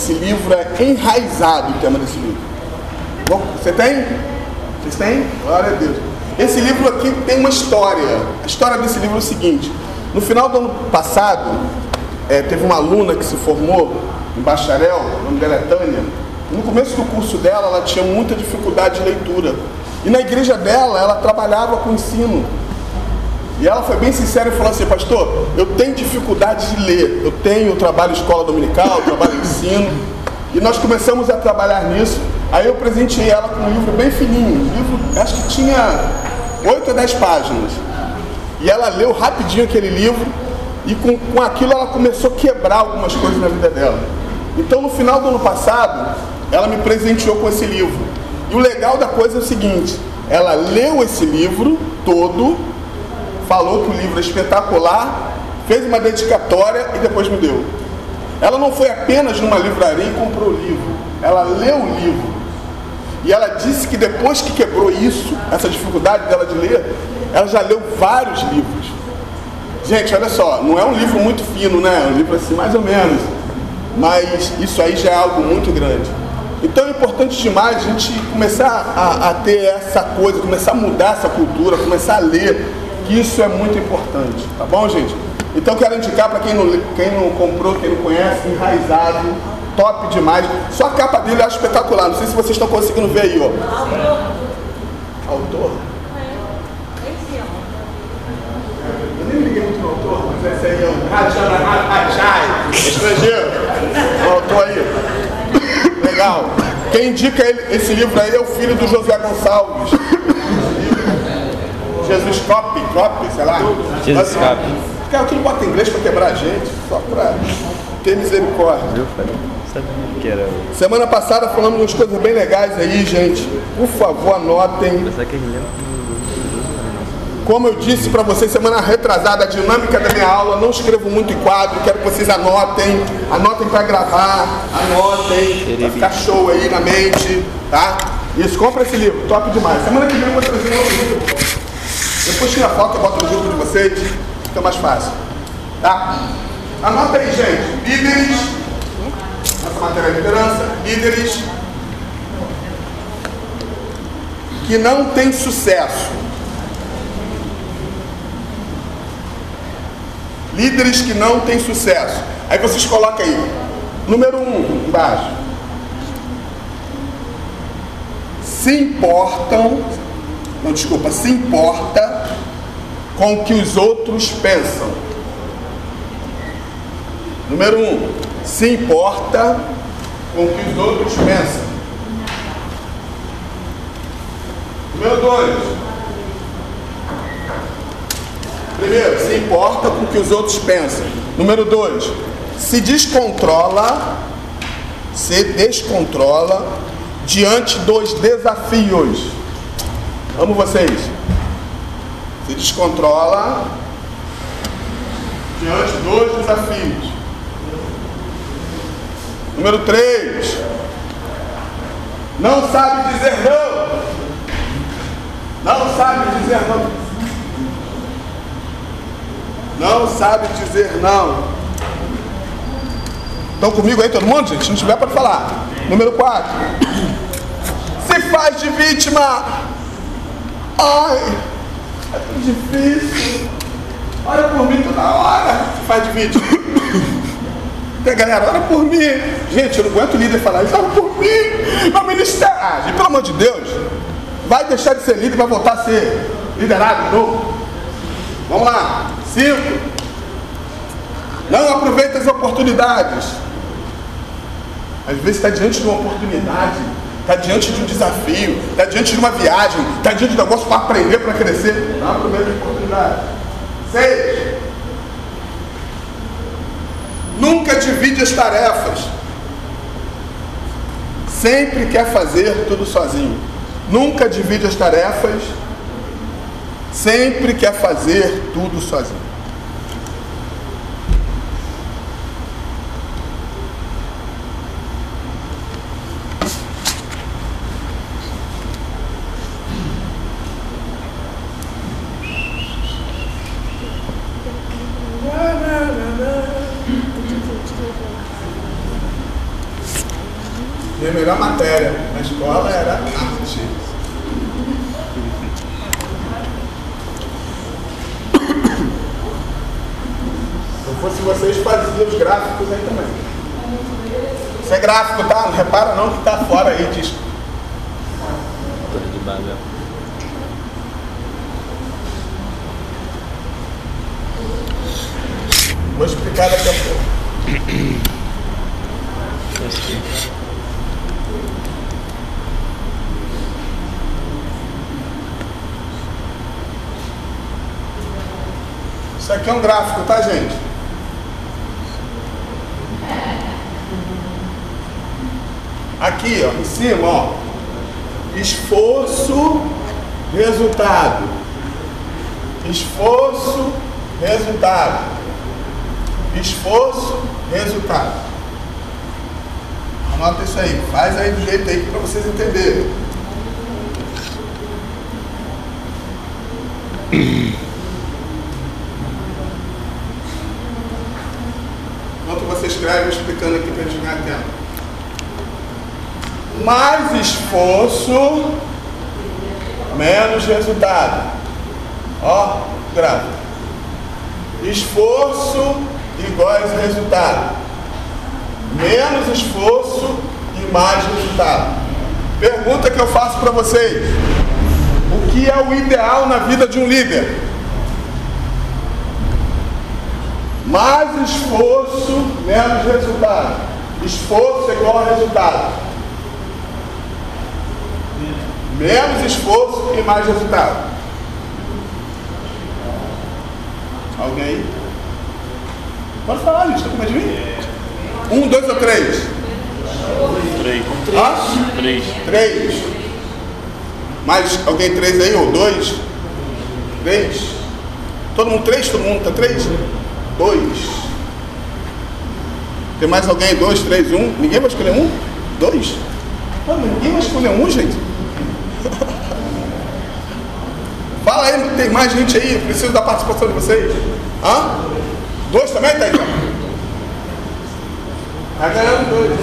Esse livro é enraizado, o tema desse livro. Você tem? Vocês têm? Glória a Deus. Esse livro aqui tem uma história. A história desse livro é o seguinte. No final do ano passado, é, teve uma aluna que se formou em bacharel, o nome dela é Tânia. No começo do curso dela, ela tinha muita dificuldade de leitura. E na igreja dela, ela trabalhava com ensino. E ela foi bem sincera e falou assim, pastor, eu tenho dificuldade de ler. Eu tenho trabalho escola dominical, trabalho ensino. E nós começamos a trabalhar nisso. Aí eu presenteei ela com um livro bem fininho. Um livro, acho que tinha 8 ou 10 páginas. E ela leu rapidinho aquele livro e com, com aquilo ela começou a quebrar algumas coisas na vida dela. Então no final do ano passado, ela me presenteou com esse livro. E o legal da coisa é o seguinte, ela leu esse livro todo, falou que o livro é espetacular, fez uma dedicatória e depois me deu. Ela não foi apenas numa livraria e comprou o livro, ela leu o livro. E ela disse que depois que quebrou isso, essa dificuldade dela de ler, ela já leu vários livros. Gente, olha só, não é um livro muito fino, né? É um livro assim, mais ou menos. Mas isso aí já é algo muito grande. Então é importante demais a gente começar a, a ter essa coisa, começar a mudar essa cultura, começar a ler, isso é muito importante, tá bom, gente? Então quero indicar para quem não, quem não comprou, quem não conhece, enraizado, top demais. Só a capa dele é espetacular. Não sei se vocês estão conseguindo ver aí, ó. Autor? Eu nem liguei muito no autor, mas esse aí é o Rajana estrangeiro. Autor aí. Legal. Quem indica esse livro aí é o filho do José Gonçalves. Jesus Cop, Cop, sei lá. Jesus Cop. Cara, tudo bota em inglês para quebrar a gente, só para ter misericórdia. Eu falei, sabia que era. Semana passada falamos umas coisas bem legais aí, gente. Por favor, anotem. Ele lembra Como eu disse para vocês semana retrasada, a dinâmica da minha aula, não escrevo muito em quadro, quero que vocês anotem, anotem para gravar, anotem, para ficar show aí na mente, tá? Isso, compra esse livro, top demais. Semana que vem eu vou trazer um outro livro. Depois tira a foto, eu boto no grupo de vocês, fica mais fácil. Tá? Anota aí, gente. Líderes, nossa matéria de liderança, líderes que não têm sucesso. Líderes que não têm sucesso. Aí vocês colocam aí. Número um, embaixo. Se importam, não desculpa, se importa com o que os outros pensam. Número um, se importa com o que os outros pensam. Número dois, primeiro, se importa com o que os outros pensam. Número dois, se descontrola, se descontrola diante dos desafios. Amo vocês. Se descontrola diante dos desafios. Número 3. Não sabe dizer não. Não sabe dizer não. Não sabe dizer não. Estão comigo aí todo mundo, gente? Se não tiver, pode falar. Número 4. Se faz de vítima. Ai, é tão difícil. Olha por mim toda hora. Faz de vítima. Tem galera, ora por mim. Gente, eu não aguento o líder falar isso. Ora por mim. Meu ministério. Ah, gente, pelo amor de Deus. Vai deixar de ser líder e vai voltar a ser liderado de novo. Vamos lá. Cinco. Não aproveita as oportunidades. Às vezes está diante de uma oportunidade, está diante de um desafio, está diante de uma viagem, está diante de um negócio para aprender, para crescer. Não aproveita a oportunidade. Seis. Nunca divide as tarefas. Sempre quer fazer tudo sozinho. Nunca divide as tarefas. Sempre quer fazer tudo sozinho. Melhor matéria na escola era arte. Se eu fosse vocês, fazia os gráficos aí também. Isso é gráfico, tá? Não repara não que tá fora aí, diz. Tudo de Babel. Vou explicar daqui a pouco. aqui é um gráfico, tá, gente? Aqui, ó, em cima, ó. Esforço, resultado. Esforço, resultado. Esforço, resultado. Anota isso aí. Faz aí do jeito aí para vocês entenderem. Escreve, eu explicando aqui para a gente ganhar tempo. Mais esforço, menos resultado. Ó, gráfico. Esforço iguais resultado. Menos esforço e mais resultado. Pergunta que eu faço para vocês: O que é o ideal na vida de um líder? Mais esforço, menos resultado. Esforço é igual a resultado. Menos esforço e mais resultado. Alguém aí? Pode falar, gente. Está com medo de mim? Um, dois ou três? Três. Hã? Três. Três. Mais alguém três aí ou dois? Três. Todo mundo três? Todo mundo tá três? Dois. Tem mais alguém? Dois, três, um? Ninguém vai escolher um? Dois? Pô, mas ninguém vai escolher um, gente? Fala aí, tem mais gente aí? Preciso da participação de vocês. Hã? Dois também, tá aí? Tá ganhando dois.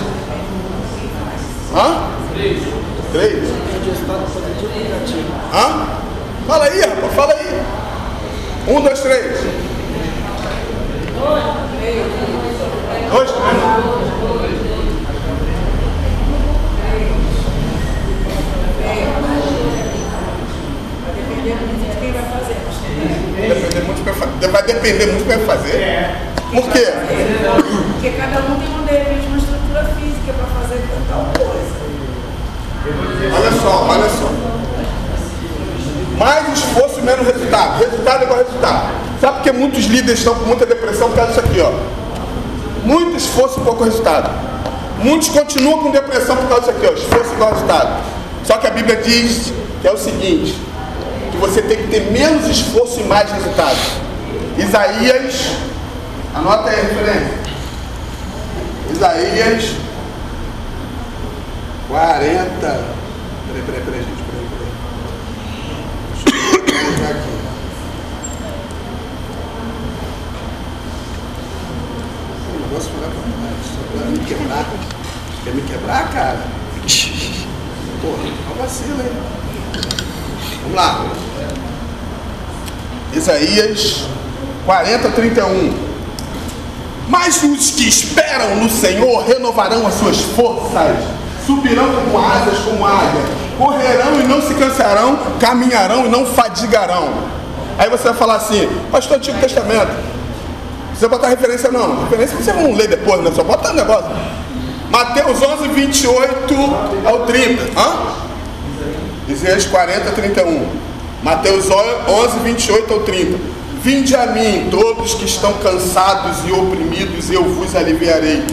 Hã? Três. Três? Hã? Fala aí, rapaz, fala aí. Um, dois, três. Dois, vai. Depender muito do que vai fazer. Por quê? Porque cada um tem, um, de repente, uma estrutura física para fazer tal coisa. Olha só, olha só. Mais esforço, menos resultado. Resultado é igual resultado. Sabe por que muitos líderes estão com muita depressão por causa disso aqui, ó? Muito esforço pouco resultado. Muitos continuam com depressão por causa disso aqui, ó. Esforço igual resultado. Só que a Bíblia diz que é o seguinte, que você tem que ter menos esforço e mais resultado. Isaías, anota aí a referência. Isaías 40. Peraí, peraí, peraí, gente. Colocar aqui. O negócio foi lá pra pra me quebrar. Quer me quebrar, cara? Porra, é um vacilo, hein? Vamos lá. Isaías 40, 31. Mas os que esperam no Senhor renovarão as suas forças, subirão com asas como águia, correrão e não se cansarão, caminharão e não fadigarão. Aí você vai falar assim, pastor Antigo Testamento, precisa botar referência não, referência você não lê depois, né? Só bota o negócio. Mateus 11, 28 ao 30. Hã? Isaías 40, 31. Mateus 11, 28 ao 30. Vinde a mim, todos que estão cansados e oprimidos, eu vos aliviarei.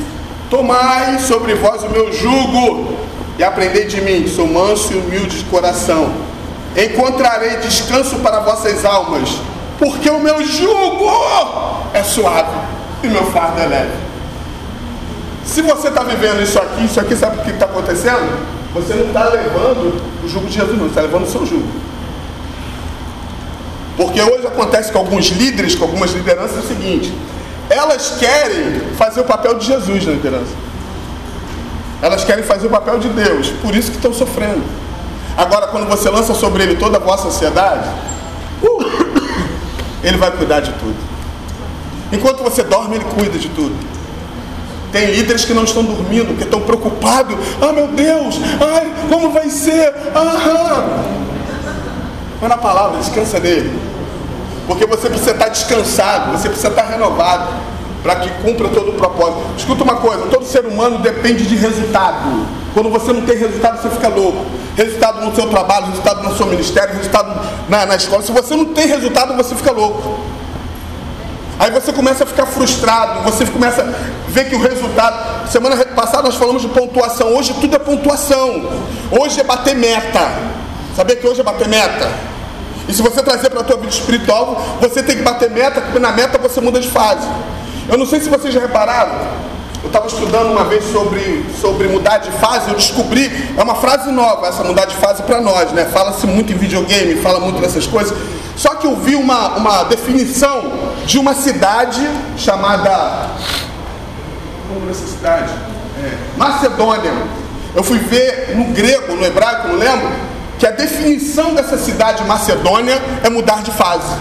Tomai sobre vós o meu jugo e aprendei de mim, que sou manso e humilde de coração. Encontrarei descanso para vossas almas, porque o meu jugo é suave e meu fardo é leve. Se você está vivendo isso aqui, isso aqui, sabe o que está acontecendo? Você não está levando o jugo de Jesus, não, está levando o seu jugo. Porque hoje acontece com alguns líderes, com algumas lideranças, é o seguinte: elas querem fazer o papel de Jesus na liderança. Elas querem fazer o papel de Deus, por isso que estão sofrendo. Agora, quando você lança sobre ele toda a vossa ansiedade, uh, ele vai cuidar de tudo. Enquanto você dorme, ele cuida de tudo. Tem líderes que não estão dormindo, que estão preocupados. Ah, meu Deus, ai, como vai ser? Ah, Mas na palavra, descansa nele. Porque você precisa estar descansado, você precisa estar renovado para que cumpra todo o propósito. Escuta uma coisa, todo ser humano depende de resultado. Quando você não tem resultado, você fica louco. Resultado no seu trabalho, resultado no seu ministério, resultado na, na escola. Se você não tem resultado, você fica louco. Aí você começa a ficar frustrado, você começa a ver que o resultado. Semana passada nós falamos de pontuação, hoje tudo é pontuação. Hoje é bater meta. Sabia que hoje é bater meta? E se você trazer para a tua vida espiritual, você tem que bater meta, porque na meta você muda de fase. Eu não sei se vocês já repararam, eu estava estudando uma vez sobre, sobre mudar de fase, eu descobri, é uma frase nova essa mudar de fase para nós, né? Fala-se muito em videogame, fala muito dessas coisas. Só que eu vi uma, uma definição de uma cidade chamada. Como essa cidade? É, Macedônia. Eu fui ver no grego, no hebraico, não lembro, que a definição dessa cidade Macedônia é mudar de fase.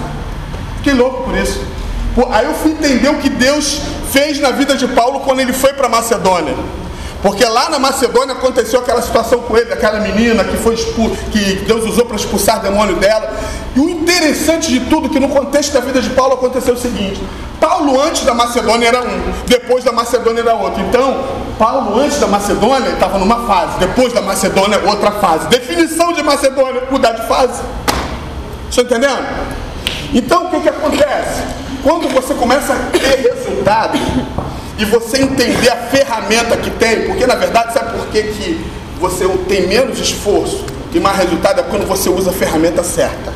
Fiquei louco por isso. Aí eu fui entender o que Deus fez na vida de Paulo quando ele foi para Macedônia. Porque lá na Macedônia aconteceu aquela situação com ele, aquela menina que foi expulsa, que Deus usou para expulsar o demônio dela. E o interessante de tudo, que no contexto da vida de Paulo aconteceu o seguinte: Paulo antes da Macedônia era um, depois da Macedônia era outro. Então, Paulo antes da Macedônia estava numa fase, depois da Macedônia outra fase. Definição de Macedônia, mudar de fase. Estão entendendo? Então o que, que acontece? Quando você começa a ter resultado e você entender a ferramenta que tem, porque na verdade sabe por que, que você tem menos esforço e mais resultado é quando você usa a ferramenta certa.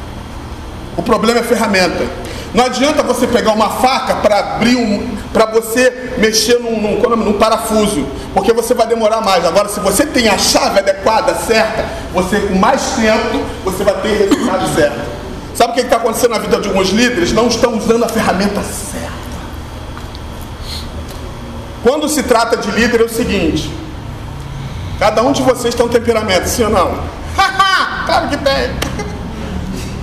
O problema é a ferramenta. Não adianta você pegar uma faca para abrir um. para você mexer num, num, num, parafuso, porque você vai demorar mais. Agora, se você tem a chave adequada, certa, você com mais tempo, você vai ter resultado certo. Sabe o que está acontecendo na vida de alguns líderes? Não estão usando a ferramenta certa. Quando se trata de líder é o seguinte: cada um de vocês tem um temperamento, sim ou não? claro que tem.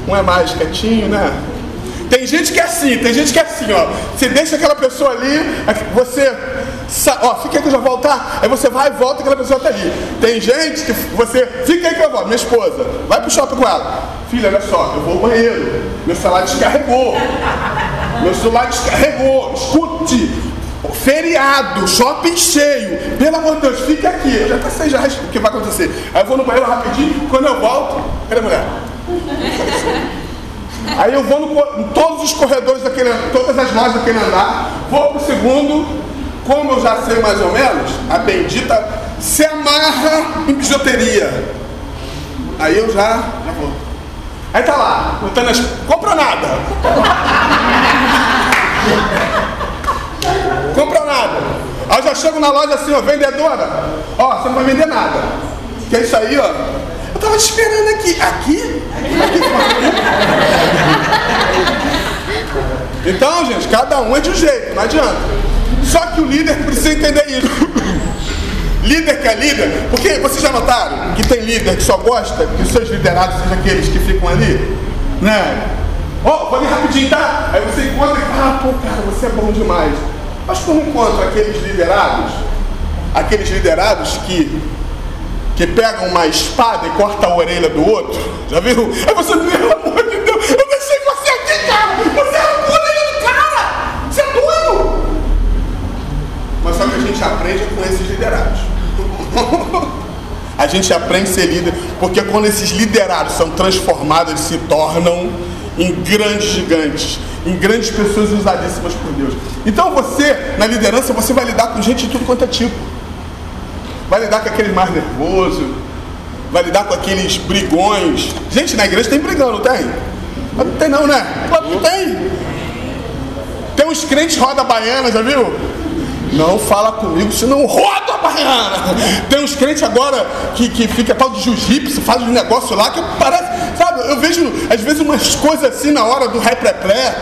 Um é mais quietinho, né? Tem gente que é assim, tem gente que é assim, ó. Você deixa aquela pessoa ali, você. Ó, fica aí que eu já voltar. Aí você vai e volta aquela pessoa tá ali. Tem gente que você. Fica aí que eu volto. Minha esposa, vai pro shopping com ela. Filha, olha só, eu vou ao banheiro. Meu celular descarregou. Meu celular descarregou. Escute. Feriado, shopping cheio. Pelo amor de Deus, fica aqui. Eu já sei já o que vai acontecer. Aí eu vou no banheiro rapidinho. Quando eu volto, cadê a mulher? Aí eu vou no, em todos os corredores daquele, todas as lojas daquele andar, vou pro segundo, como eu já sei mais ou menos, a bendita se amarra em bijuteria. Aí eu já, já vou. Aí tá lá, botando as. Compra nada. Compra nada. Aí eu já chego na loja assim, ó, vendedora, ó, você não vai vender nada. Que é isso aí, ó. Eu tava esperando aqui. Aqui? Então, gente, cada um é de um jeito, não adianta. Que o líder precisa entender isso. Líder que é líder, porque vocês já notaram que tem líder que só gosta que os seus liderados sejam aqueles que ficam ali? Né? Ó, oh, vou ali rapidinho, tá? Aí você encontra e fala, ah, pô, cara, você é bom demais. Mas quando encontra aqueles liderados, aqueles liderados que que pegam uma espada e corta a orelha do outro. Já viu? Aí você, pelo amor de Deus, eu deixei você aqui, cara! Você é a orelha do cara! Você é doido! Mas só que a gente aprende com esses liderados. a gente aprende a ser líder, porque quando esses liderados são transformados, eles se tornam em grandes gigantes, em grandes pessoas usadíssimas por Deus. Então você, na liderança, você vai lidar com gente de tudo quanto é tipo vai lidar com aquele mais nervoso, vai lidar com aqueles brigões. Gente, na igreja tem brigão, não tem? Mas não tem não, né? Claro que tem. Tem uns crentes roda baiana, já viu? Não fala comigo, senão roda a baiana. Tem uns crentes agora que, que fica tal de jiu-jitsu, faz um negócio lá que parece, sabe? Eu vejo às vezes umas coisas assim na hora do ré pré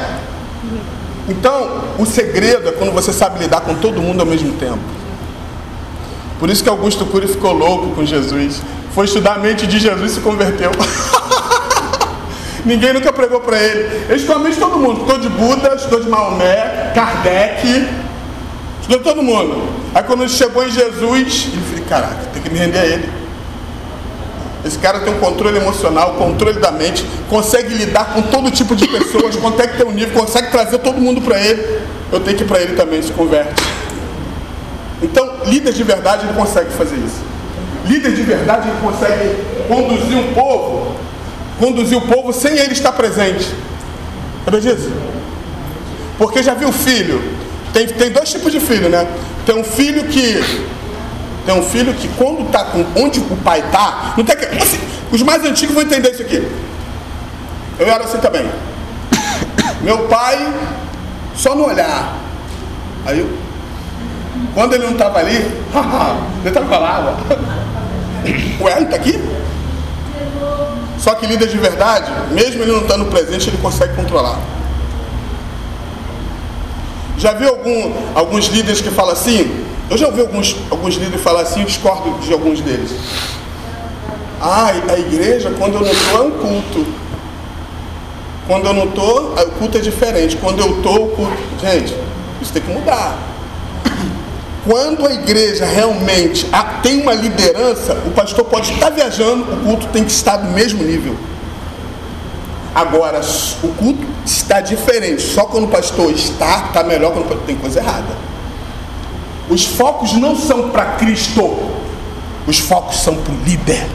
Então, o segredo é quando você sabe lidar com todo mundo ao mesmo tempo. Por isso que Augusto Cury ficou louco com Jesus. Foi estudar a mente de Jesus e se converteu. Ninguém nunca pregou para ele. Ele estudou a mente de todo mundo. Estudou de Buda, estudou de Maomé, Kardec. Estudou todo mundo. Aí quando chegou em Jesus, ele falou, caraca, tem que me render a ele. Esse cara tem um controle emocional, controle da mente, consegue lidar com todo tipo de pessoas, consegue ter um nível, consegue trazer todo mundo para ele. Eu tenho que ir para ele também, se converte. Então, líder de verdade, ele consegue fazer isso. Líder de verdade, consegue conduzir um povo, conduzir o povo sem ele estar presente. Sabe disso? Porque já viu filho? Tem, tem dois tipos de filho, né? Tem um filho que tem um filho que quando tá com onde o pai tá, não tem que. Assim, os mais antigos vão entender isso aqui. Eu era assim também. Meu pai, só no olhar. Aí eu, quando ele não estava ali, ele estava lá. Ué, ele está aqui? Só que líder de verdade, mesmo ele não estando presente, ele consegue controlar. Já viu algum, alguns líderes que falam assim? Eu já ouvi alguns, alguns líderes falar assim, discordo de alguns deles. Ah, a igreja, quando eu não estou, é um culto. Quando eu não estou, o culto é diferente. Quando eu estou, o culto. Gente, isso tem que mudar. Quando a igreja realmente tem uma liderança, o pastor pode estar viajando, o culto tem que estar do mesmo nível. Agora, o culto está diferente. Só quando o pastor está, está melhor quando o pastor tem coisa errada. Os focos não são para Cristo, os focos são para o líder.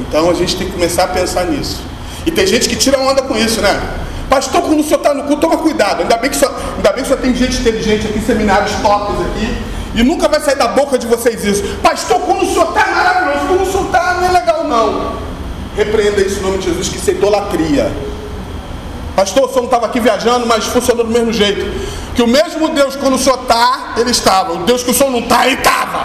Então a gente tem que começar a pensar nisso. E tem gente que tira onda com isso, né? Pastor, quando o senhor está no culto, toma cuidado. Ainda bem, que só, ainda bem que só tem gente inteligente aqui, seminários tops aqui. E nunca vai sair da boca de vocês isso. Pastor, quando o senhor está maravilhoso, quando o senhor está, não é legal não. Repreenda isso em nome de Jesus, que isso é idolatria. Pastor, o senhor não estava aqui viajando, mas funcionou do mesmo jeito. Que o mesmo Deus, quando o senhor está, ele estava. O Deus que o senhor não está, ele estava.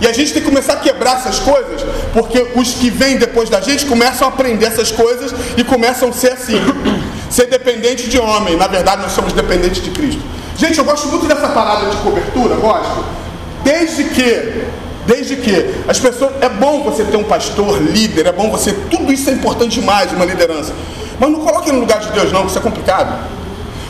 E a gente tem que começar a quebrar essas coisas, porque os que vêm depois da gente começam a aprender essas coisas e começam a ser assim. Ser dependente de homem. Na verdade, nós somos dependentes de Cristo. Gente, eu gosto muito dessa parada de cobertura, gosto. Desde que Desde que as pessoas. É bom você ter um pastor, líder, é bom você. Tudo isso é importante demais, uma liderança. Mas não coloque no lugar de Deus, não, que isso é complicado.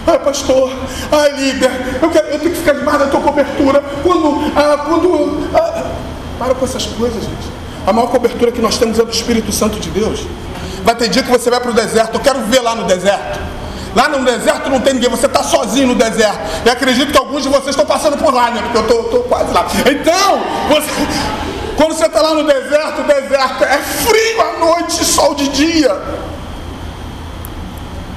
Ah, pastor, ah, líder, eu, quero, eu tenho que ficar debaixo da tua cobertura. Quando. Ah, quando ah, para com essas coisas, gente. A maior cobertura que nós temos é do Espírito Santo de Deus. Vai ter dia que você vai para o deserto, eu quero ver lá no deserto. Lá no deserto não tem ninguém, você está sozinho no deserto. E acredito que alguns de vocês estão passando por lá, né? Porque eu estou quase lá. Então, você, quando você está lá no deserto, o deserto é frio à noite, sol de dia.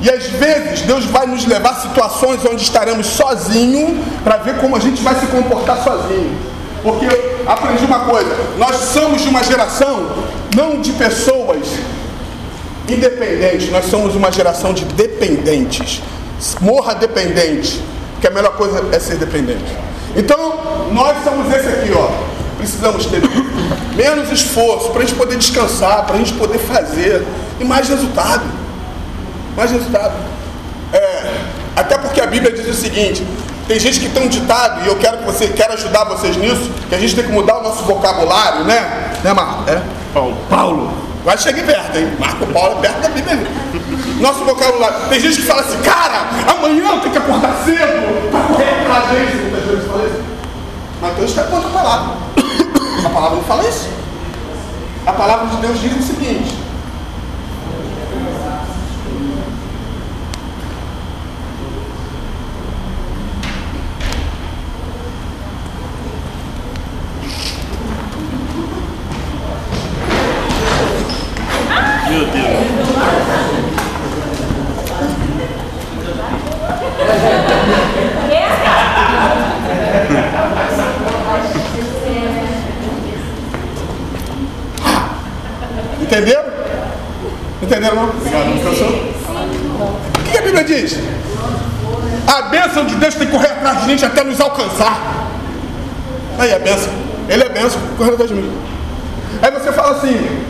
E às vezes Deus vai nos levar a situações onde estaremos sozinhos para ver como a gente vai se comportar sozinho. Porque eu aprendi uma coisa, nós somos de uma geração não de pessoas independentes, nós somos uma geração de dependentes. Morra dependente, que a melhor coisa é ser dependente. Então, nós somos esse aqui, ó. Precisamos ter menos esforço para a gente poder descansar, para a gente poder fazer e mais resultado. Mais resultado. É, até porque a Bíblia diz o seguinte: tem gente que tem um ditado, e eu quero que você quero ajudar vocês nisso, que a gente tem que mudar o nosso vocabulário, né? Né, Marco? É? Paulo. Paulo. Quase cheguei perto, hein? Marco Paulo é perto da Bíblia. Nosso vocabulário. Tem gente que fala assim, cara, amanhã tenho que acordar cedo para correr para a gente. Muitas vezes fala isso. Mateus está contra a palavra. A palavra não fala isso. A palavra de Deus diz o seguinte. Meu Deus. Entenderam? Entenderam não? Obrigado, descansou? O que a Bíblia diz? A bênção de Deus tem que correr atrás de gente até nos alcançar. Aí a bênção. Ele é bênção, correndo atrás de mim. Aí você fala assim,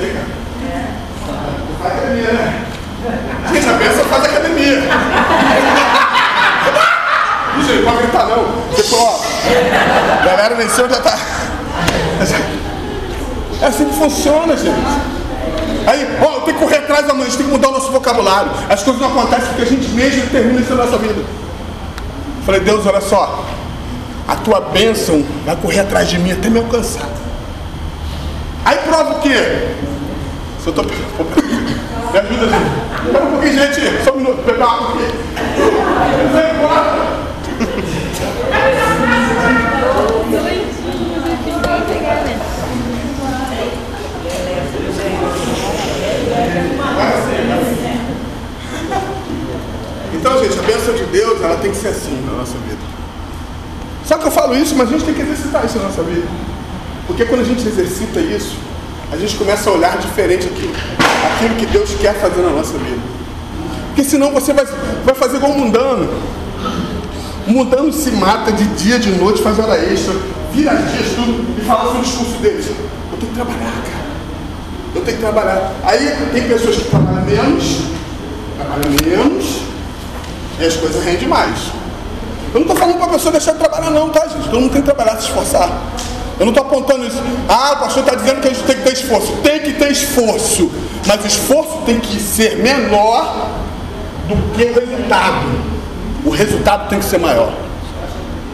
você, cara. Faz academia, né? Gente, a bênção faz academia. não pode gritar não. Tipo, ó, galera venceu já tá. É assim que funciona, gente. Aí, ó, tenho que correr atrás da mãe, a gente tem que mudar o nosso vocabulário. As coisas não acontecem porque a gente mesmo determina isso na nossa vida. Falei, Deus, olha só, a tua bênção vai correr atrás de mim até me alcançar. Aí prova o quê? Se eu tô. Me ajuda, gente. Espera um pouquinho, gente. Só um minuto, pegar água aqui. Vem. Então, gente, a bênção de Deus, ela tem que ser assim na nossa vida. Só que eu falo isso, mas a gente tem que exercitar isso na nossa vida. Porque quando a gente exercita isso, a gente começa a olhar diferente aquilo, aquilo que Deus quer fazer na nossa vida. Porque senão você vai, vai fazer igual o mundano. O mundano se mata de dia, de noite, faz hora extra, vira dias, tudo, e fala no discurso deles. Eu tenho que trabalhar, cara. Eu tenho que trabalhar. Aí tem pessoas que trabalham menos, trabalham menos, e as coisas rendem mais. Eu não estou falando para a pessoa deixar de trabalhar, não, tá, gente? Todo mundo tem que trabalhar, se esforçar. Eu não estou apontando isso. Ah, o pastor está dizendo que a gente tem que ter esforço. Tem que ter esforço. Mas o esforço tem que ser menor do que o resultado. O resultado tem que ser maior.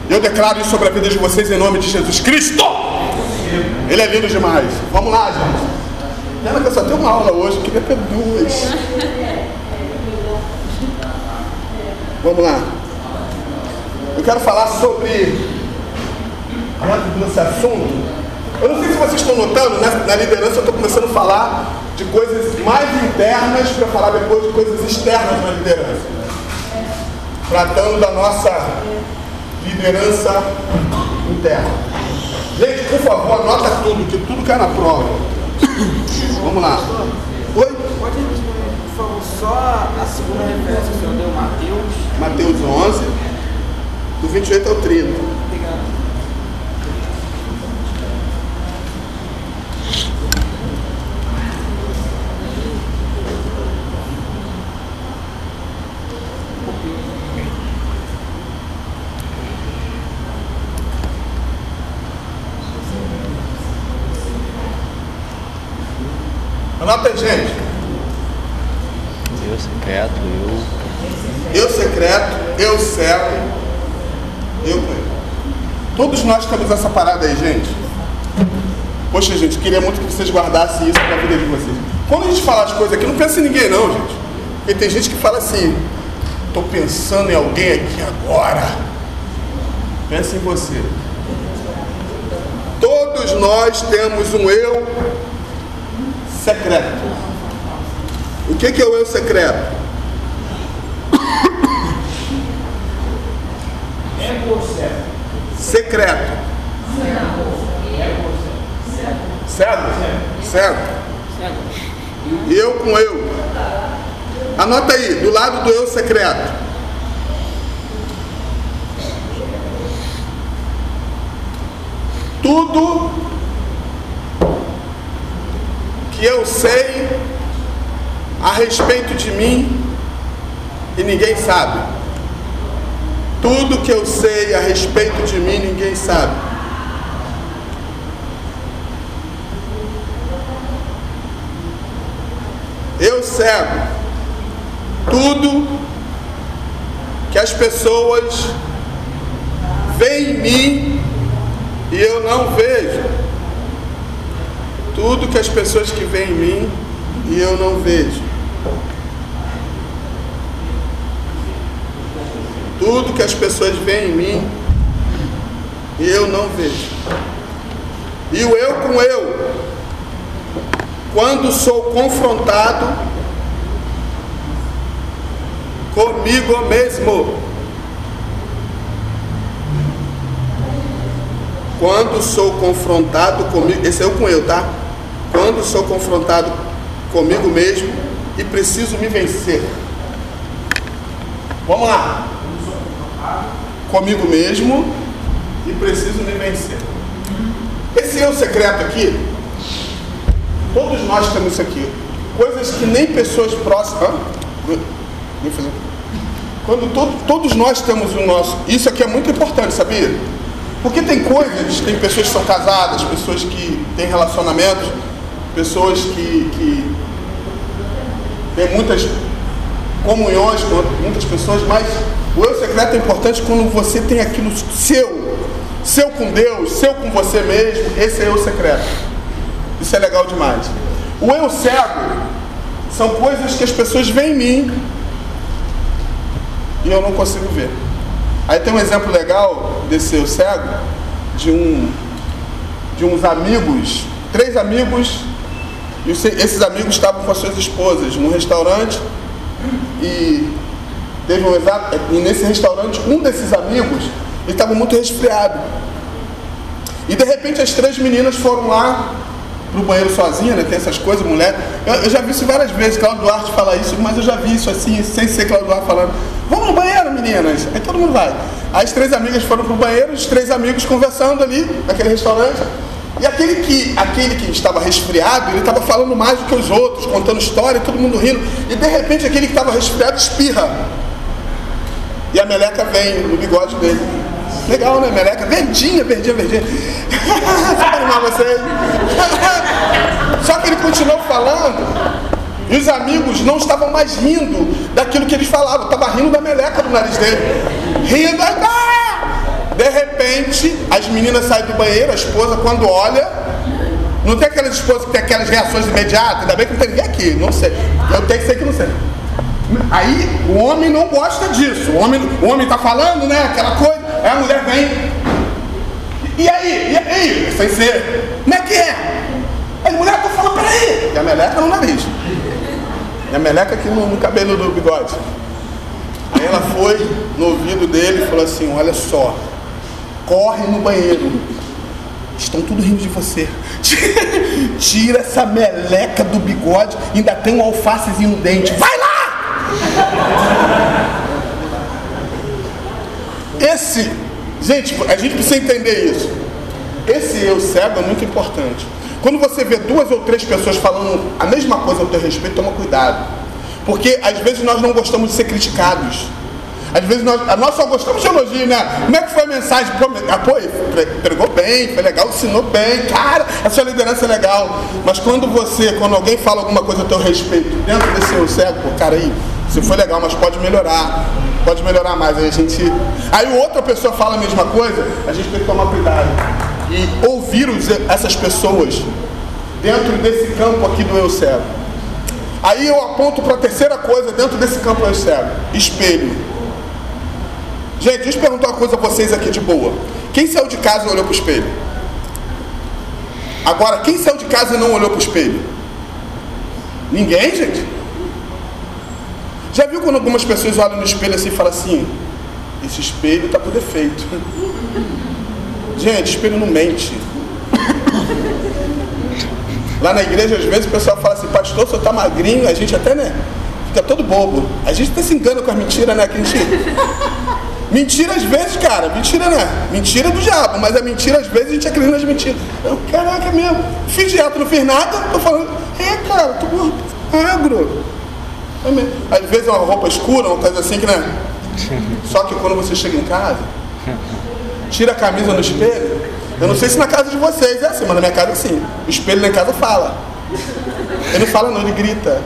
Eu declaro isso sobre a vida de vocês em nome de Jesus Cristo. Ele é lindo demais. Vamos lá, gente. Pena que eu só tenho uma aula hoje, eu queria ter duas. Vamos lá. Eu quero falar sobre dentro desse assunto. Eu não sei se vocês estão notando, né? na liderança eu estou começando a falar de coisas mais internas para falar depois de coisas externas na liderança. Tratando da nossa liderança interna. Gente, por favor, anota tudo, que tudo cai na prova. Vamos lá. Oi? Pode por favor, só a segunda referência que o senhor deu, Mateus. Mateus 11, do 28 ao 30. Obrigado. Anota aí, gente. Eu secreto, eu. Eu secreto, eu cego, eu. Todos nós temos essa parada aí, gente. Poxa, gente, queria muito que vocês guardassem isso para a vida de vocês. Quando a gente fala as coisas aqui, não pensa em ninguém não, gente. Porque tem gente que fala assim, estou pensando em alguém aqui agora. Pensa em você. Todos nós temos um eu secreto. O que, que é o eu secreto? Secreto. Cego? Cego. Eu com eu. Anota aí, do lado do eu secreto. Tudo que eu sei a respeito de mim e ninguém sabe. Tudo que eu sei a respeito de mim ninguém sabe. Eu cego tudo que as pessoas veem em mim e eu não vejo. Tudo que as pessoas que veem em mim e eu não vejo. Tudo que as pessoas veem em mim e eu não vejo. E o eu com eu, quando sou confrontado comigo mesmo. Quando sou confrontado comigo, esse é eu com eu, tá? Quando sou confrontado comigo mesmo e preciso me vencer. Vamos lá. Comigo mesmo e preciso me vencer. Esse eu secreto aqui, todos nós temos isso aqui. Coisas que nem pessoas próximas. Quando to- todos nós temos o nosso. Isso aqui é muito importante, sabia? Porque tem coisas, tem pessoas que são casadas, pessoas que têm relacionamentos, pessoas que, que têm muitas comunhões com muitas pessoas, mas o eu secreto é importante quando você tem aquilo seu, seu com Deus, seu com você mesmo, esse é eu secreto. Isso é legal demais. O eu cego são coisas que as pessoas veem em mim e eu não consigo ver. Aí tem um exemplo legal desse eu cego, de um de uns amigos, três amigos, e esses amigos estavam com as suas esposas num restaurante e teve um exato. E nesse restaurante, um desses amigos estava muito resfriado. E de repente as três meninas foram lá pro banheiro sozinha, né? Tem essas coisas, mulher. Eu, eu já vi isso várias vezes, Cláudio Duarte fala isso, mas eu já vi isso assim, sem ser Cláudio Duarte falando, vamos no banheiro, meninas. Aí todo mundo vai. As três amigas foram pro banheiro, os três amigos conversando ali, naquele restaurante. E aquele que, aquele que estava resfriado, ele estava falando mais do que os outros, contando história, todo mundo rindo. E de repente aquele que estava resfriado espirra. E a meleca vem no bigode dele. Legal, né? Meleca verdinha, verdinha, verdinha. Só animar vocês. Só que ele continuou falando. E os amigos não estavam mais rindo daquilo que eles falavam. Estava rindo da meleca do nariz dele. Rindo. Ah! De repente, as meninas saem do banheiro, a esposa, quando olha, não tem aquelas esposas que tem aquelas reações imediatas, ainda bem que não tem ninguém aqui, não sei. Eu tenho que ser que não sei. Aí o homem não gosta disso. O homem, o homem tá falando, né? Aquela coisa. Aí a mulher vem. E aí? E aí? Sem ser. Como é que é? Aí a mulher, tô falando, peraí. E a meleca no nariz. E a meleca aqui no, no cabelo do bigode. Aí ela foi no ouvido dele e falou assim: Olha só, corre no banheiro. Estão tudo rindo de você. Tira essa meleca do bigode, ainda tem um alfacezinho no dente. Vai lá! Esse, gente, a gente precisa entender isso. Esse eu cego é muito importante. Quando você vê duas ou três pessoas falando a mesma coisa ao teu respeito, toma cuidado. Porque às vezes nós não gostamos de ser criticados. Às vezes nós, nós só gostamos de elogio, né? Como é que foi a mensagem? Ah, pô, pre- pregou bem, foi legal, ensinou bem, cara, a sua liderança é legal. Mas quando você, quando alguém fala alguma coisa a teu respeito, dentro desse seu cego, pô, cara aí, você foi legal, mas pode melhorar. Pode melhorar mais. Aí a gente. Aí outra pessoa fala a mesma coisa, a gente tem que tomar cuidado. E ouvir os- essas pessoas dentro desse campo aqui do eu cego. Aí eu aponto para a terceira coisa dentro desse campo eu cego: espelho. Gente, deixa eu perguntar uma coisa a vocês aqui de boa. Quem saiu de casa e olhou para o espelho? Agora, quem saiu de casa e não olhou para o espelho? Ninguém, gente? Já viu quando algumas pessoas olham no espelho assim e falam assim: esse espelho está por defeito. Gente, espelho não mente. Lá na igreja, às vezes, o pessoal fala assim, pastor, o senhor tá magrinho, a gente até, né? Fica todo bobo. A gente até se engana com as mentiras, né? Que a gente... Mentira às vezes, cara, mentira, né? Mentira do diabo, mas a mentira às vezes a gente acredita nas mentiras. Eu, caraca, é mesmo. Fiz dieta, não fiz nada, tô falando, é, cara, tô gordo, magro. É mesmo. Às vezes é uma roupa escura, uma coisa assim que, né? Só que quando você chega em casa, tira a camisa no espelho. Eu não sei se na casa de vocês é assim, mas na minha casa sim. O espelho na casa fala. Ele não fala não, ele grita.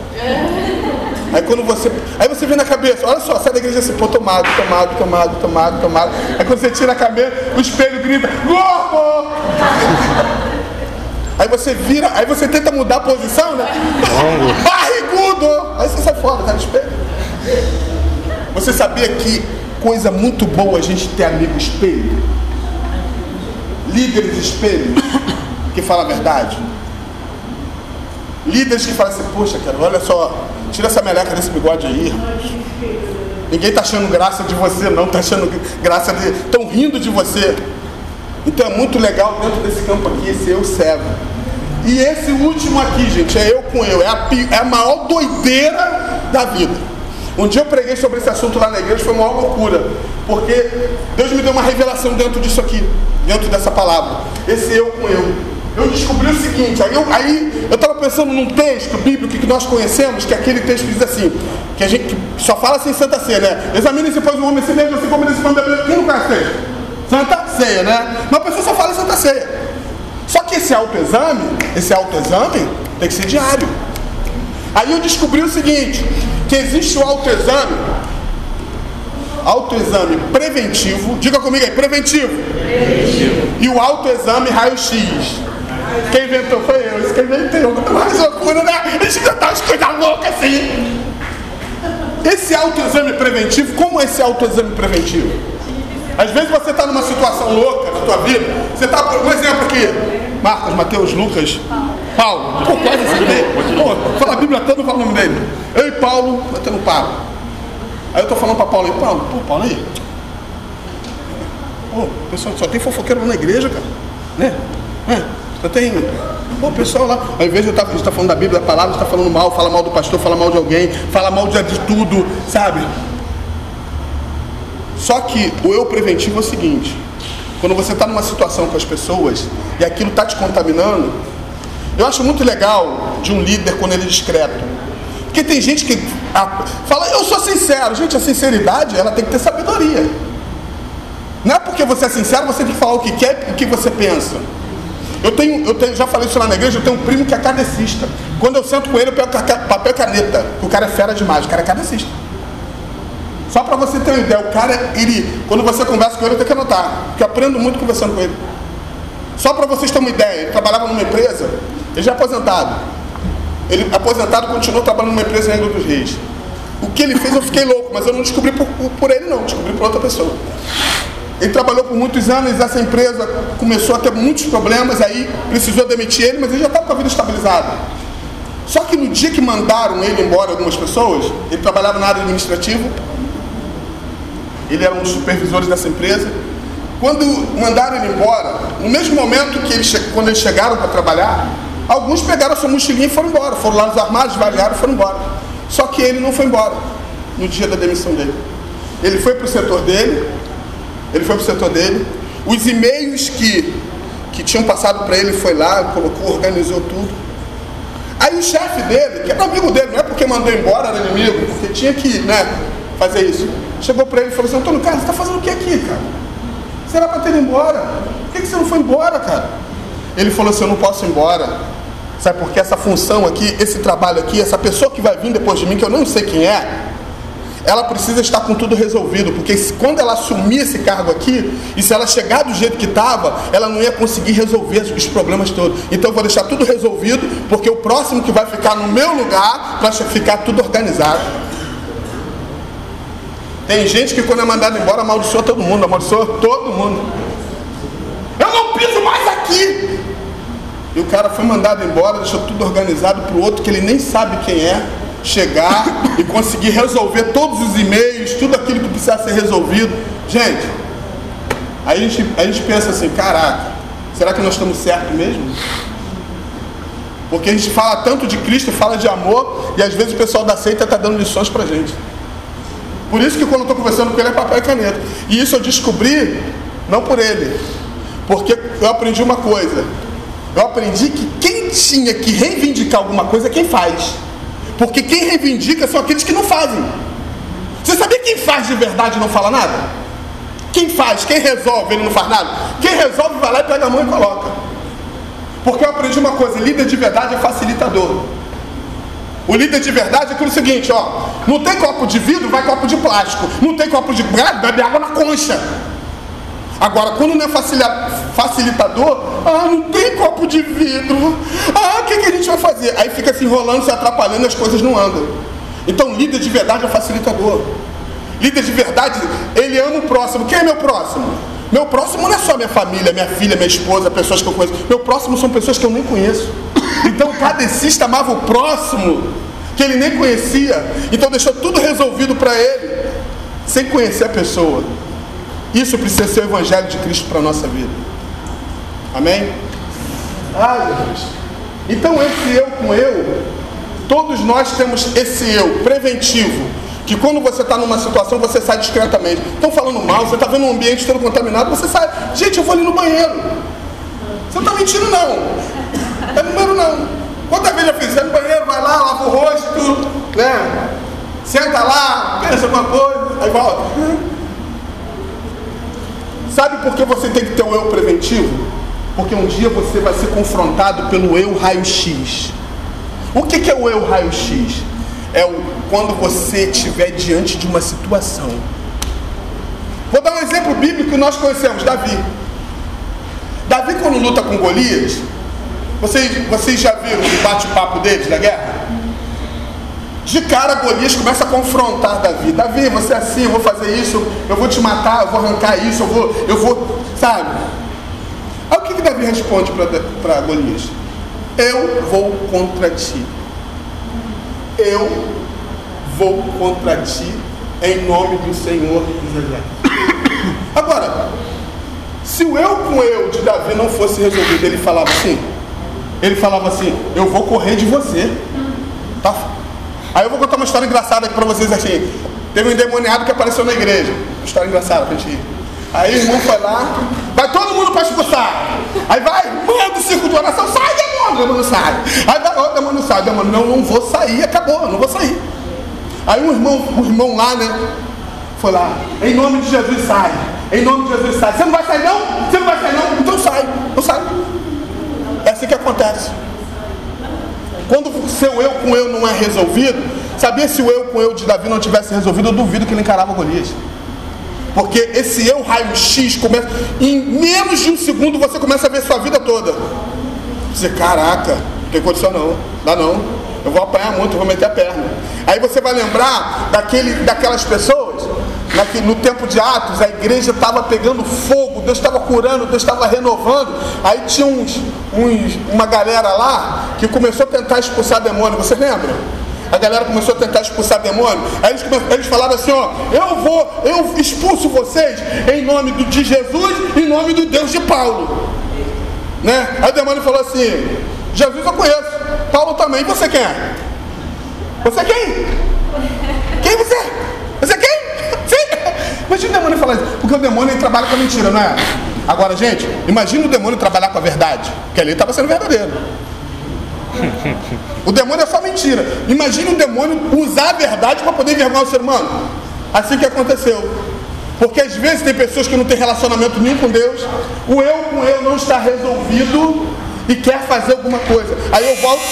Aí quando você. Aí você vê na cabeça, olha só, sai da igreja assim, pô, tomado, tomado, tomado, tomado, tomado. Aí quando você tira a cabeça, o espelho grita, gordo! Aí você vira, aí você tenta mudar a posição, né? Barrigudo! Aí você sai fora, tá no espelho. Você sabia que coisa muito boa a gente ter amigo espelho? Líderes espelhos que falam a verdade. Líderes que falam assim, poxa, cara, olha só, tira essa meleca desse bigode aí. Ninguém tá achando graça de você, não, tá achando graça de. estão rindo de você. Então é muito legal dentro desse campo aqui, esse eu cego. E esse último aqui, gente, é eu com eu, é a, é a maior doideira da vida. Um dia eu preguei sobre esse assunto lá na igreja, foi uma loucura. Porque Deus me deu uma revelação dentro disso aqui, dentro dessa palavra. Esse eu com eu. Eu descobri o seguinte, aí eu, aí eu estava pensando num texto bíblico que nós conhecemos, que aquele texto diz assim, que a gente que só fala assim Santa Ceia, né? Examine se pois um homem se mesmo, assim como ele se da Quem não conhece texto? Santa Ceia, né? Mas a pessoa só fala Santa Ceia. Só que esse autoexame, esse autoexame tem que ser diário. Aí eu descobri o seguinte, que existe o autoexame, autoexame preventivo, diga comigo aí, preventivo. preventivo. E o autoexame raio-x. Quem inventou foi eu, isso que inventei. Mais loucura, né? A gente inventar umas coisas loucas assim. Esse autoexame preventivo, como é esse autoexame preventivo? Às vezes você está numa situação louca na tua vida, você está, por um exemplo aqui, Marcos, Mateus, Lucas, Paulo, pô, quase acertei. Pô, fala a Bíblia toda, não fala o nome dele. Eu e Paulo, batendo papo. Aí eu estou falando para Paulo aí, Paulo, pô, Paulo aí. Pô, pessoal, só tem fofoqueiro na igreja, cara. Né? É. Só tem. Pô, o pessoal lá, ao invés de eu estar tá, tá falando da Bíblia, da palavra, está falando mal, fala mal do pastor, fala mal de alguém, fala mal de, de tudo, sabe? Só que o eu preventivo é o seguinte: quando você está numa situação com as pessoas e aquilo está te contaminando, eu acho muito legal de um líder quando ele é discreto. Porque tem gente que fala, eu sou sincero. Gente, a sinceridade, ela tem que ter sabedoria. Não é porque você é sincero, você tem que falar o que quer, o que você pensa. Eu tenho, eu tenho, já falei isso lá na igreja, eu tenho um primo que é kardecista. Quando eu sento com ele, eu pego papel e caneta. O cara é fera demais, o cara é kardecista. Só para você ter uma ideia, o cara, ele, quando você conversa com ele, tenho que anotar, porque eu aprendo muito conversando com ele. Só para vocês terem uma ideia, ele trabalhava numa empresa, ele já é aposentado. Ele, aposentado, continuou trabalhando numa empresa em Angra dos Reis. O que ele fez, eu fiquei louco, mas eu não descobri por, por ele, não, descobri por outra pessoa. Ele trabalhou por muitos anos, essa empresa começou a ter muitos problemas, aí precisou demitir ele, mas ele já estava com a vida estabilizada. Só que no dia que mandaram ele embora, algumas pessoas, ele trabalhava na área administrativa, ele era um dos supervisores dessa empresa. Quando mandaram ele embora, no mesmo momento que ele, quando eles chegaram para trabalhar, alguns pegaram a sua mochilinha e foram embora, foram lá nos armários, variaram e foram embora. Só que ele não foi embora no dia da demissão dele. Ele foi para o setor dele, ele foi para o setor dele. Os e-mails que, que tinham passado para ele foi lá, colocou, organizou tudo. Aí o chefe dele, que era amigo dele, não é porque mandou embora, era inimigo, porque tinha que né, fazer isso. Chegou para ele e falou assim, Antônio, cara, você está fazendo o que aqui, cara? Você era para ter ido embora. Por que, que você não foi embora, cara? Ele falou assim, eu não posso ir embora. Sabe por que essa função aqui, esse trabalho aqui, essa pessoa que vai vir depois de mim, que eu não sei quem é, ela precisa estar com tudo resolvido, porque quando ela assumir esse cargo aqui, e se ela chegar do jeito que estava, ela não ia conseguir resolver os problemas todos. Então eu vou deixar tudo resolvido, porque o próximo que vai ficar no meu lugar vai ficar tudo organizado. Tem gente que quando é mandado embora amaldiçoa todo mundo, amaldiçoa todo mundo. Eu não piso mais aqui. E o cara foi mandado embora, deixou tudo organizado para o outro que ele nem sabe quem é chegar e conseguir resolver todos os e-mails, tudo aquilo que precisa ser resolvido. Gente, aí a gente, a gente pensa assim, caraca, será que nós estamos certos mesmo? Porque a gente fala tanto de Cristo, fala de amor, e às vezes o pessoal da seita está dando lições pra gente. Por isso que quando eu estou conversando com ele é papel e caneta. E isso eu descobri, não por ele, porque eu aprendi uma coisa. Eu aprendi que quem tinha que reivindicar alguma coisa é quem faz. Porque quem reivindica são aqueles que não fazem. Você sabia quem faz de verdade e não fala nada? Quem faz, quem resolve, ele não faz nada. Quem resolve vai lá e pega a mão e coloca. Porque eu aprendi uma coisa, líder de verdade é facilitador. O líder de verdade é aquilo seguinte, ó. Não tem copo de vidro, vai copo de plástico. Não tem copo de. bebe água na concha. Agora, quando não é facilitador, ah, não tem copo de vidro. Ah, o que, que a gente vai fazer? Aí fica se enrolando, se atrapalhando, as coisas não andam. Então, líder de verdade é facilitador. Líder de verdade, ele ama o próximo. Quem é meu próximo? Meu próximo não é só minha família, minha filha, minha esposa, pessoas que eu conheço. Meu próximo são pessoas que eu nem conheço. Então, o cadecista amava o próximo, que ele nem conhecia. Então, deixou tudo resolvido para ele, sem conhecer a pessoa. Isso precisa ser o Evangelho de Cristo para a nossa vida. Amém? Ai, Jesus. Então, esse eu com eu, todos nós temos esse eu preventivo, que quando você está numa situação, você sai discretamente. Estão falando mal, você está vendo um ambiente todo contaminado, você sai. Gente, eu vou ali no banheiro. Você não está mentindo não. É número não. Quantas vezes eu fiz? Você no banheiro, vai lá, lava o rosto, né? Senta lá, pensa uma coisa, aí volta. Sabe por que você tem que ter um eu preventivo? Porque um dia você vai ser confrontado pelo eu raio-x. O que, que é o eu raio-x? É o, quando você estiver diante de uma situação. Vou dar um exemplo bíblico que nós conhecemos, Davi. Davi quando luta com Golias, vocês, vocês já viram o bate-papo deles da guerra? De cara, Golias começa a confrontar Davi. Davi, você é assim, eu vou fazer isso, eu vou te matar, eu vou arrancar isso, eu vou, eu vou, sabe? Aí o que, que Davi responde para Golias? Eu vou contra ti. Eu vou contra ti em nome do Senhor dos Agora, se o eu com eu de Davi não fosse resolvido, ele falava assim, ele falava assim, eu vou correr de você. Tá? Aí eu vou contar uma história engraçada aqui para vocês assim. Teve um endemoniado que apareceu na igreja. História engraçada pra gente ir. Aí o irmão foi lá, vai todo mundo para expulsar. Aí vai, manda o circo de oração, sai demônio, o demônio sai. Aí vai, o demônio sai, o demônio, não, não vou sair, acabou, não vou sair. Aí o irmão, o irmão lá, né, foi lá, em nome de Jesus sai, em nome de Jesus sai. Você não vai sair não? Você não vai sair não? Então sai, não sai. É assim que acontece. Seu eu com eu não é resolvido, sabia se o eu com eu de Davi não tivesse resolvido, eu duvido que ele encarava Golias. Porque esse eu raio-x começa. Em menos de um segundo você começa a ver sua vida toda. Você, caraca, não tem condição não, dá não. Eu vou apanhar muito, eu vou meter a perna. Aí você vai lembrar daquele, daquelas pessoas, no tempo de Atos, a igreja estava pegando fogo, Deus estava curando, Deus estava renovando. Aí tinha uns, uns, uma galera lá que começou a tentar expulsar demônio, você lembra? a galera começou a tentar expulsar demônio. Aí eles, eles falaram assim, ó, eu vou, eu expulso vocês em nome do, de Jesus, em nome do Deus de Paulo. Né? Aí o demônio falou assim, Jesus eu conheço, Paulo também, você quem é? Você quem? Quem você? Você quem? Imagina o demônio falar isso, porque o demônio trabalha com a mentira, não é? Agora, gente, imagina o demônio trabalhar com a verdade, que ali estava sendo verdadeiro. O demônio é só mentira. Imagine o demônio usar a verdade para poder envergonhar o ser humano. Assim que aconteceu. Porque às vezes tem pessoas que não têm relacionamento nenhum com Deus, o eu com eu não está resolvido e quer fazer alguma coisa. Aí eu volto.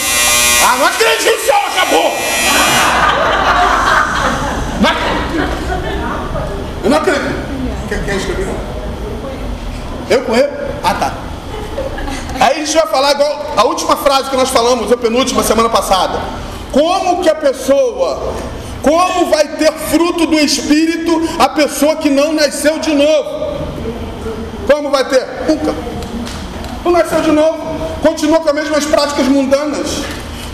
Ah, não acredito, o acabou! Não acredito. Eu não acredito. Quer, quer escrever? Eu com eu? Ah tá. Aí a gente vai falar igual a última frase que nós falamos, a penúltima semana passada. Como que a pessoa, como vai ter fruto do Espírito a pessoa que não nasceu de novo? Como vai ter? Nunca. Não nasceu de novo. Continua com as mesmas práticas mundanas.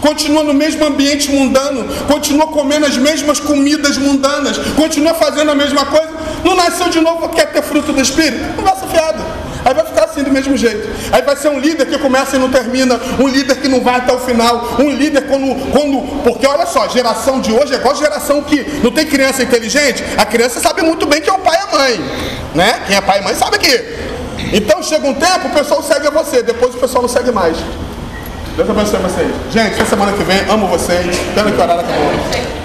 Continua no mesmo ambiente mundano. Continua comendo as mesmas comidas mundanas. Continua fazendo a mesma coisa. Não nasceu de novo, quer ter fruto do Espírito? Não vai ser fiado. Aí vai ficar assim do mesmo jeito. Aí vai ser um líder que começa e não termina, um líder que não vai até o final, um líder quando. quando porque olha só, geração de hoje é igual geração que não tem criança inteligente, a criança sabe muito bem que é o pai e a mãe. Né? Quem é pai e mãe sabe que. Então chega um tempo, o pessoal segue a você, depois o pessoal não segue mais. Deus abençoe vocês. Gente, até semana que vem, amo vocês. Pena que horário acabou.